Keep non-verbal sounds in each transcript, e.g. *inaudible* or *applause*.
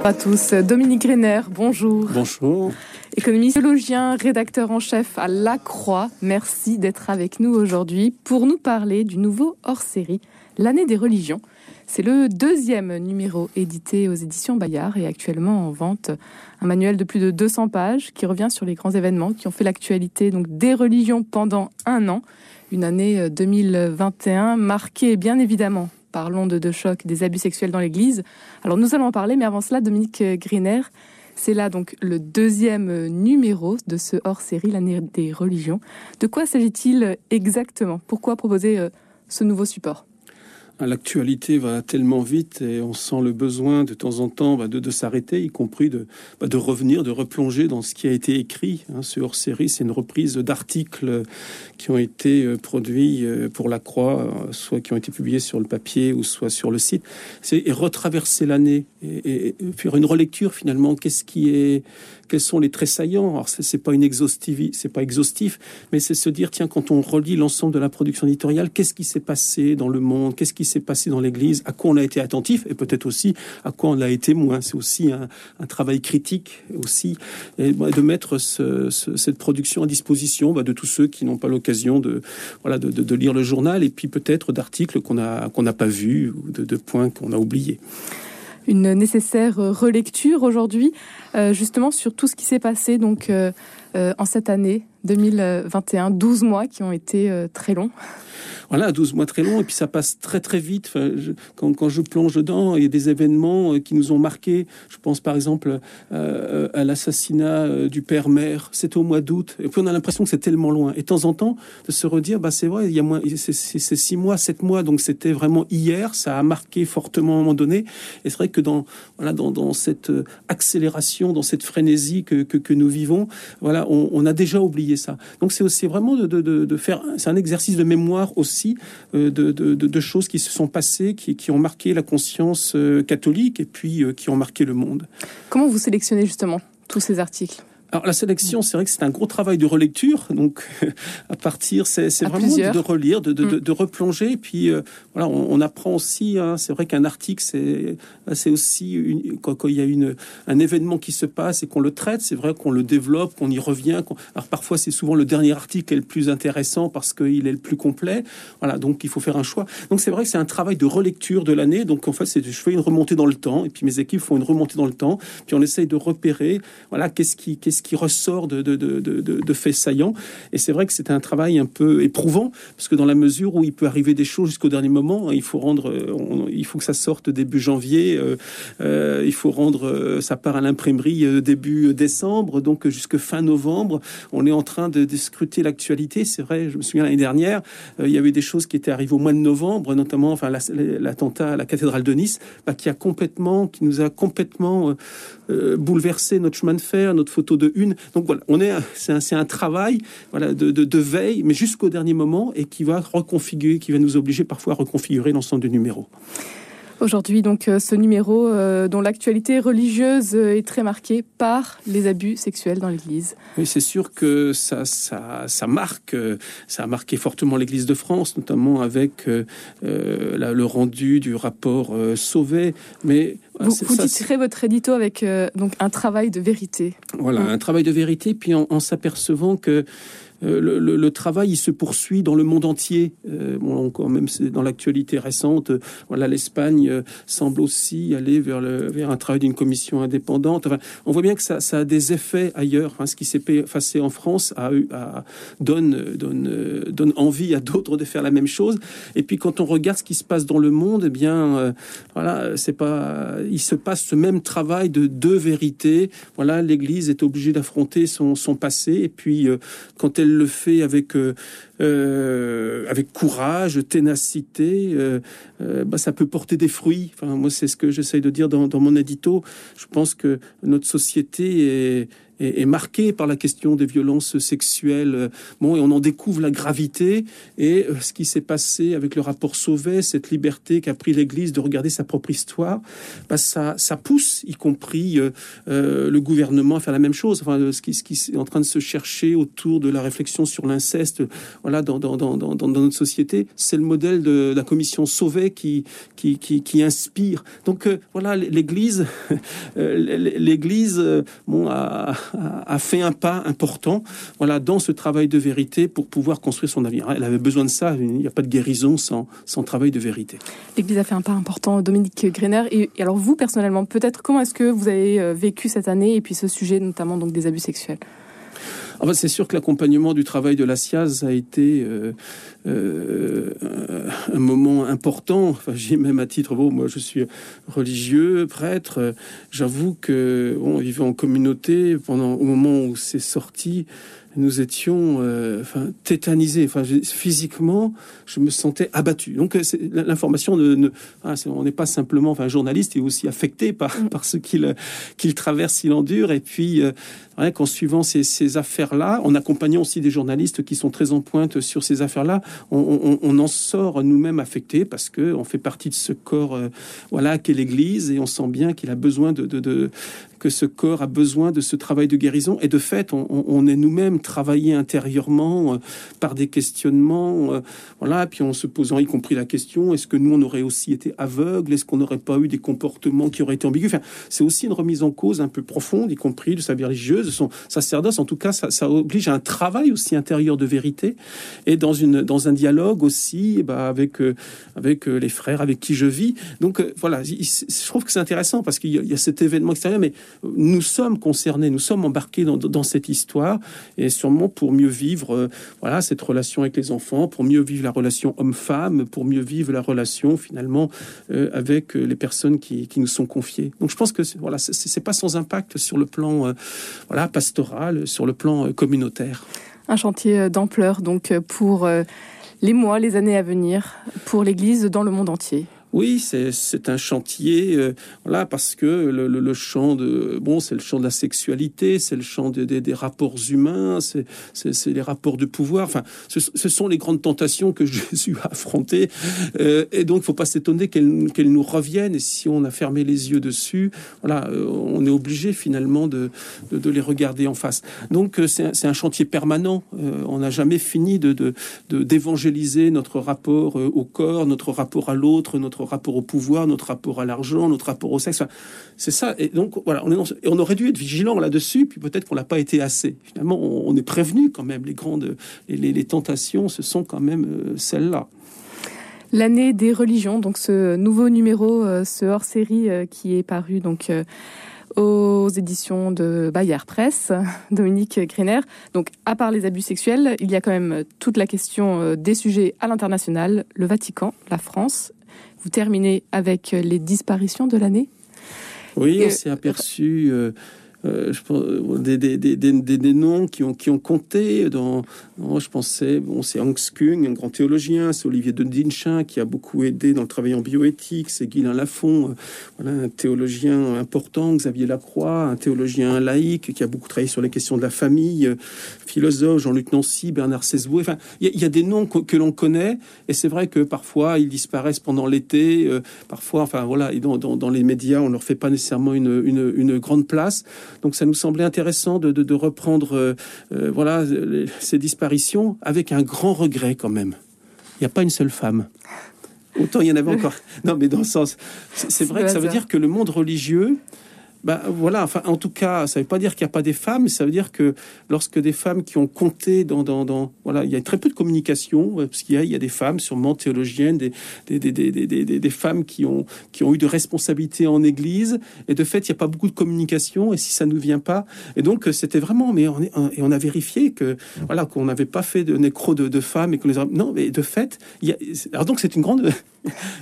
Bonjour à tous. Dominique Greiner, bonjour. Bonjour. Économiste, rédacteur en chef à La Croix. Merci d'être avec nous aujourd'hui pour nous parler du nouveau hors-série, L'année des religions. C'est le deuxième numéro édité aux éditions Bayard et actuellement en vente. Un manuel de plus de 200 pages qui revient sur les grands événements qui ont fait l'actualité donc des religions pendant un an. Une année 2021 marquée bien évidemment par l'onde de choc des abus sexuels dans l'Église. Alors nous allons en parler, mais avant cela, Dominique Griner, c'est là donc le deuxième numéro de ce hors-série, l'année des religions. De quoi s'agit-il exactement? Pourquoi proposer euh, ce nouveau support? L'actualité va tellement vite et on sent le besoin de temps en temps bah, de, de s'arrêter, y compris de, bah, de revenir, de replonger dans ce qui a été écrit. Hein, ce hors-série, c'est une reprise d'articles qui ont été euh, produits euh, pour la Croix, euh, soit qui ont été publiés sur le papier ou soit sur le site. C'est et retraverser l'année et, et, faire une relecture finalement. Qu'est-ce qui est, quels sont les traits saillants. Alors c'est pas pas exhaustif, mais c'est se dire tiens quand on relit l'ensemble de la production éditoriale, qu'est-ce qui s'est passé dans le monde, qu'est-ce qui s'est passé dans l'Église, à quoi on a été attentif? Et peut-être aussi à quoi on a été moins? C'est aussi un, travail critique aussi et de mettre ce, ce, cette production à disposition bah, de tous ceux qui n'ont pas l'occasion de voilà de, lire le journal et puis peut-être d'articles qu'on a qu'on n'a pas vus ou de points qu'on a oubliés une nécessaire relecture aujourd'hui, euh, justement sur tout ce qui s'est passé. Donc euh, en cette année 2021, 12 mois qui ont été euh, très longs. Voilà, 12 mois très longs, et puis ça passe très très vite. Quand, je plonge dedans, il y a des événements euh, qui nous ont marqués. Je pense par exemple à l'assassinat du père-mère. C'était au mois d'août, et puis on a l'impression que c'est tellement loin. Et de temps en temps, de se redire, bah, c'est vrai, il y a moins, c'est six mois, sept mois, donc c'était vraiment hier, ça a marqué fortement à un moment donné. Et c'est vrai que dans, voilà, dans cette accélération, dans cette frénésie que, que, que nous vivons, voilà, on, a déjà oublié ça. Donc c'est aussi vraiment de, faire, c'est un exercice de mémoire aussi euh, de, choses qui se sont passées, qui, qui ont marqué la conscience euh, catholique et puis euh, qui ont marqué le monde. Comment vous sélectionnez justement tous ces articles? Alors la sélection, c'est vrai que c'est un gros travail de relecture. Donc *laughs* à partir, c'est vraiment plusieurs. de relire, de, de, mm. de, de replonger. Et puis euh, voilà, on, on, apprend aussi. Hein, c'est vrai qu'un article, c'est c'est aussi une, quand, quand, il y a une un événement qui se passe et qu'on le traite, c'est vrai qu'on le développe, qu'on y revient. Qu Alors parfois, c'est souvent le dernier article qui est le plus intéressant parce qu'il est le plus complet. Voilà, donc il faut faire un choix. Donc c'est vrai que c'est un travail de relecture de l'année. Donc en fait, c'est je fais une remontée dans le temps et puis mes équipes font une remontée dans le temps. Puis on essaye de repérer. Voilà, qu'est-ce qui qu'est-ce qui ressort de, de, de, faits saillants. Et c'est vrai que c'est un travail un peu éprouvant, parce que dans la mesure où il peut arriver des choses jusqu'au dernier moment, il faut rendre, il faut que ça sorte début janvier, euh, euh, il faut rendre euh, ça part à l'imprimerie euh, début décembre, donc jusque fin novembre, on est en train de, scruter l'actualité. C'est vrai, je me souviens l'année dernière, euh, il y avait des choses qui étaient arrivées au mois de novembre, notamment enfin l'attentat à la cathédrale de Nice, bah, qui a complètement, qui nous a complètement euh, bouleversé notre chemin de fer, notre photo de Donc voilà, on est, c'est un, travail voilà, de, de, de veille, mais jusqu'au dernier moment, et qui va reconfigurer, qui va nous obliger parfois à reconfigurer l'ensemble du numéro. Aujourd'hui, donc, euh, ce numéro euh, dont l'actualité religieuse euh, est très marquée par les abus sexuels dans l'Église. Oui, c'est sûr que ça, ça, ça marque, ça a marqué fortement l'Église de France, notamment avec euh, la, le rendu du rapport euh, Sauvé. Mais vous, vous titrez votre édito avec donc un travail de vérité. Voilà, mmh. un travail de vérité, puis en, en s'apercevant que le, le, travail il se poursuit dans le monde entier. Euh, bon, quand même, dans l'actualité récente. Euh, voilà, l'Espagne euh, semble aussi aller vers, le, un travail d'une commission indépendante. Enfin, on voit bien que ça, a des effets ailleurs. Hein, ce qui s'est passé en France a, a, donne, donne, envie à d'autres de faire la même chose. Et puis, quand on regarde ce qui se passe dans le monde, eh bien, euh, voilà, c'est pas, il se passe ce même travail de deux vérités. Voilà, l'Église est obligée d'affronter son, passé. Et puis, euh, quand elle elle le fait avec euh, euh, avec courage, ténacité, euh, bah, ça peut porter des fruits. Enfin, moi, c'est ce que j'essaye de dire dans, dans mon édito. Je pense que notre société est est, marqué par la question des violences sexuelles. Bon, et on en découvre la gravité et ce qui s'est passé avec le rapport Sauvet, cette liberté qu'a pris l'Église de regarder sa propre histoire, bah, ça, ça pousse, y compris le gouvernement, à faire la même chose. Enfin, ce qui, ce qui est en train de se chercher autour de la réflexion sur l'inceste, voilà, dans, dans, dans, dans, notre société, c'est le modèle de la commission Sauvet qui, qui, qui, qui inspire. Donc euh, voilà, l'Église, *laughs* euh, l'Église, euh, bon, a, a, fait un pas important, voilà, dans ce travail de vérité pour pouvoir construire son avenir. Elle avait besoin de ça. Il n'y a pas de guérison sans, sans travail de vérité. L'Église a fait un pas important, Dominique Greiner. Et, alors vous personnellement, peut-être comment est-ce que vous avez vécu cette année et puis ce sujet notamment donc des abus sexuels? Enfin, c'est sûr que l'accompagnement du travail de la SIAZ a été euh, euh, un moment important. Enfin, j'ai même à titre, bon, moi je suis religieux, prêtre. J'avoue que on vivait en communauté pendant au moment où c'est sorti nous étions euh, enfin, tétanisés. Enfin, physiquement, je me sentais abattu. Donc, euh, l'information ne, ah, on n'est pas simplement, enfin, journaliste est aussi affecté par, mm. par ce qu'il qu'il traverse, il endure. Et puis, euh, qu'en suivant ces, ces affaires-là, en accompagnant aussi des journalistes qui sont très en pointe sur ces affaires-là, on, on, en sort nous-mêmes affectés parce que on fait partie de ce corps, voilà, qu'est l'Église, et on sent bien qu'il a besoin de, de, de, que ce corps a besoin de ce travail de guérison. Et de fait, on, est nous-mêmes travaillés intérieurement euh, par des questionnements, euh, voilà, puis en se posant y compris la question est-ce que nous on aurait aussi été aveugles? Est-ce qu'on n'aurait pas eu des comportements qui auraient été ambigus? Enfin, c'est aussi une remise en cause un peu profonde, y compris de sa vie religieuse, de son sacerdoce. En tout cas, ça, oblige à un travail aussi intérieur de vérité et dans une dans un dialogue aussi bah, avec euh, avec les frères avec qui je vis. Donc voilà, je trouve que c'est intéressant parce qu'il y, a cet événement extérieur, mais nous sommes concernés, nous sommes embarqués dans, cette histoire, et sûrement pour mieux vivre euh, voilà, cette relation avec les enfants, pour mieux vivre la relation homme-femme, pour mieux vivre la relation finalement euh, avec euh, les personnes qui, nous sont confiées. Donc je pense que voilà, c'est pas sans impact sur le plan voilà, pastoral, sur le plan communautaire. Un chantier d'ampleur donc pour les mois, les années à venir, pour l'Église dans le monde entier. Oui, c'est un chantier, euh, parce que le, le, champ de bon, c'est le champ de la sexualité, c'est le champ de, des rapports humains, c'est les rapports de pouvoir. Enfin, ce, sont les grandes tentations que *laughs* Jésus a affrontées, euh, et donc il faut pas s'étonner qu'elles nous reviennent. Et si on a fermé les yeux dessus, voilà, euh, on est obligé finalement de, les regarder en face. Donc c'est un, chantier permanent. on n'a jamais fini d'évangéliser notre rapport au corps, notre rapport à l'autre, notre rapport au pouvoir, notre rapport à l'argent, notre rapport au sexe. c'est ça. Et donc, voilà, on aurait dû être vigilant là-dessus, puis peut-être qu'on l'a pas été assez. Finalement, on, est prévenu quand même. Les grandes, les, les, tentations, ce sont quand même euh, celles-là. L'année des religions, donc ce nouveau numéro, euh, ce hors-série euh, qui est paru donc aux éditions de Bayard Presse, *laughs* Dominique Griner. Donc, à part les abus sexuels, il y a quand même toute la question des sujets à l'international, le Vatican, la France vous terminez avec les disparitions de l'année. Oui, on s'est aperçu euh, euh, je pense, euh, des, noms qui ont, qui ont compté. Dans, je pensais, bon, c'est Hans Kung, un grand théologien, c'est Olivier de Dinchin qui a beaucoup aidé dans le travail en bioéthique, c'est Guylain Lafont, euh, voilà, un théologien important, Xavier Lacroix, un théologien laïque qui a beaucoup travaillé sur les questions de la famille, philosophe, Jean-Luc Nancy, Bernard Sesboué. Enfin, il y, a des noms que, l'on connaît, et c'est vrai que parfois ils disparaissent pendant l'été, parfois, enfin voilà, et dans, les médias, on leur fait pas nécessairement une, une grande place. Donc ça nous semblait intéressant de, reprendre euh, euh, voilà ces disparitions avec un grand regret quand même. Il n'y a pas une seule femme. Autant il y en avait encore. Non, mais dans le sens, c'est vrai que ça veut dire que le monde religieux ben, voilà, enfin, en tout cas, ça ne veut pas dire qu'il n'y a pas des femmes, ça veut dire que lorsque des femmes qui ont compté dans, dans, dans voilà, il y a très peu de communication, euh, parce qu'il y a, des femmes, sûrement théologiennes, des, des, des, des, des, femmes qui ont, qui ont eu de responsabilités en Église, et de fait, il n'y a pas beaucoup de communication, et si ça ne nous vient pas, et donc c'était vraiment, mais on, est, et on a vérifié que, voilà, qu'on n'avait pas fait de nécro de, de femmes, et que les non, mais de fait, il y a, alors donc c'est une grande,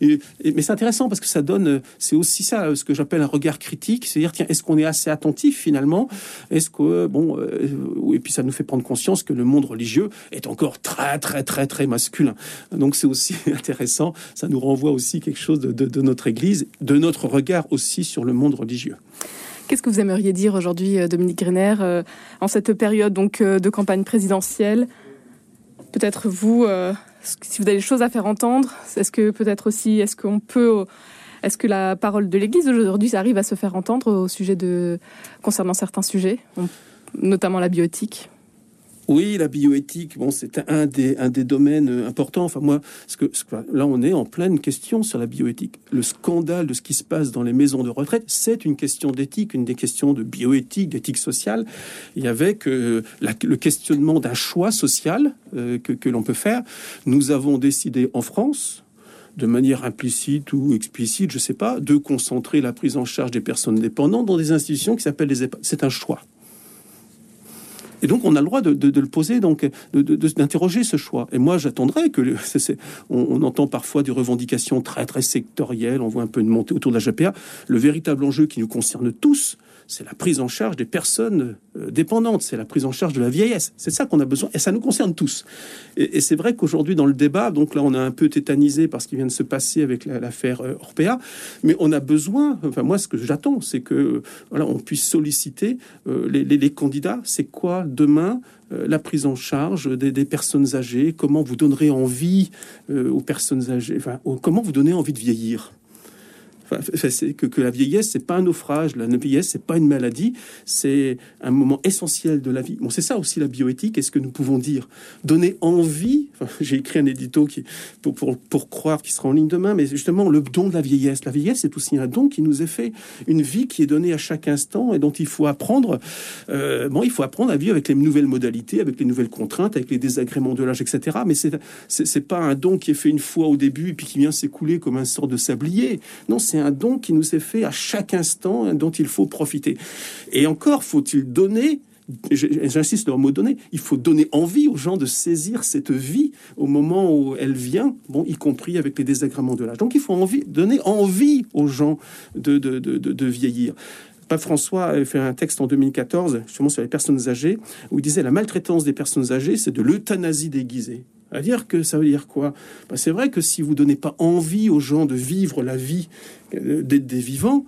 mais c'est intéressant parce que ça donne, c'est aussi ça, ce que j'appelle un regard critique, c'est-à-dire, tiens, est-ce qu'on est assez attentif finalement? Est-ce que, bon, euh, et puis ça nous fait prendre conscience que le monde religieux est encore très, très, très, très masculin. Donc c'est aussi *laughs* intéressant, ça nous renvoie aussi quelque chose de, notre Église, de notre regard aussi sur le monde religieux. Qu'est-ce que vous aimeriez dire aujourd'hui, Dominique Griner, en cette période donc de campagne présidentielle? Peut-être vous, si vous avez des choses à faire entendre, est-ce que peut-être aussi, est-ce qu'on peut est-ce que la parole de l'Église aujourd'hui arrive à se faire entendre au sujet de concernant certains sujets, notamment la bioéthique? Oui, la bioéthique, bon, c'est un des, un des domaines importants. Enfin, moi, ce que, là, on est en pleine question sur la bioéthique. Le scandale de ce qui se passe dans les maisons de retraite, c'est une question d'éthique, une des questions de bioéthique, d'éthique sociale, et avec euh, le questionnement d'un choix social euh, que, que l'on peut faire. Nous avons décidé en France, de manière implicite ou explicite, je ne sais pas, de concentrer la prise en charge des personnes dépendantes dans des institutions qui s'appellent les EHPAD. C'est un choix. Et donc, on a le droit de, le poser, donc d'interroger ce choix. Et moi, j'attendrai que on, entend parfois des revendications très très sectorielles. On voit un peu une montée autour de la GPA. Le véritable enjeu qui nous concerne tous, c'est la prise en charge des personnes euh, dépendantes, c'est la prise en charge de la vieillesse. C'est ça qu'on a besoin, et ça nous concerne tous. Et, c'est vrai qu'aujourd'hui, dans le débat, donc là, on a un peu tétanisé par ce qui vient de se passer avec l'affaire euh, Orpea, mais on a besoin, enfin moi, ce que j'attends, c'est que voilà, on puisse solliciter euh, les, candidats. C'est quoi demain la prise en charge des, personnes âgées? Comment vous donnerez envie aux personnes âgées Enfin, comment vous donnez envie de vieillir? Que, que, la vieillesse, c'est pas un naufrage, la vieillesse, c'est pas une maladie, c'est un moment essentiel de la vie. Bon, c'est ça aussi la bioéthique. Est-ce que nous pouvons dire donner envie *laughs* J'ai écrit un édito qui pour, pour, croire qu'il sera en ligne demain, mais justement le don de la vieillesse. La vieillesse, c'est aussi un don qui nous est fait, une vie qui est donnée à chaque instant et dont il faut apprendre. Euh, bon, il faut apprendre à vivre avec les nouvelles modalités, avec les nouvelles contraintes, avec les désagréments de l'âge, etc. Mais c'est c'est pas un don qui est fait une fois au début et puis qui vient s'écouler comme un sort de sablier. Non, c'est un don qui nous est fait à chaque instant dont il faut profiter. Et encore faut-il donner j'insiste le mot donner, il faut donner envie aux gens de saisir cette vie au moment où elle vient, bon, y compris avec les désagréments de l'âge. Donc il faut envie, donner envie aux gens de, de, de, de vieillir. Pape François avait fait un texte en 2014, justement sur les personnes âgées, où il disait la maltraitance des personnes âgées, c'est de l'euthanasie déguisée. À dire que ça veut dire quoi? Bah, C'est vrai que si vous donnez pas envie aux gens de vivre la vie euh, des, des vivants,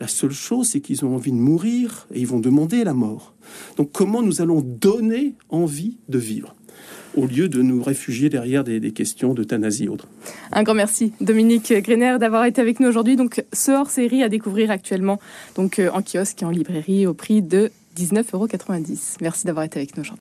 la seule chose, c'est qu'ils ont envie de mourir et ils vont demander la mort. Donc comment nous allons donner envie de vivre au lieu de nous réfugier derrière des, des questions d'euthanasie et autres? Un grand merci, Dominique Grener, d'avoir été avec nous aujourd'hui. Donc, ce hors-série à découvrir actuellement donc, euh, en kiosque et en librairie au prix de 19,90 euros. Merci d'avoir été avec nous aujourd'hui.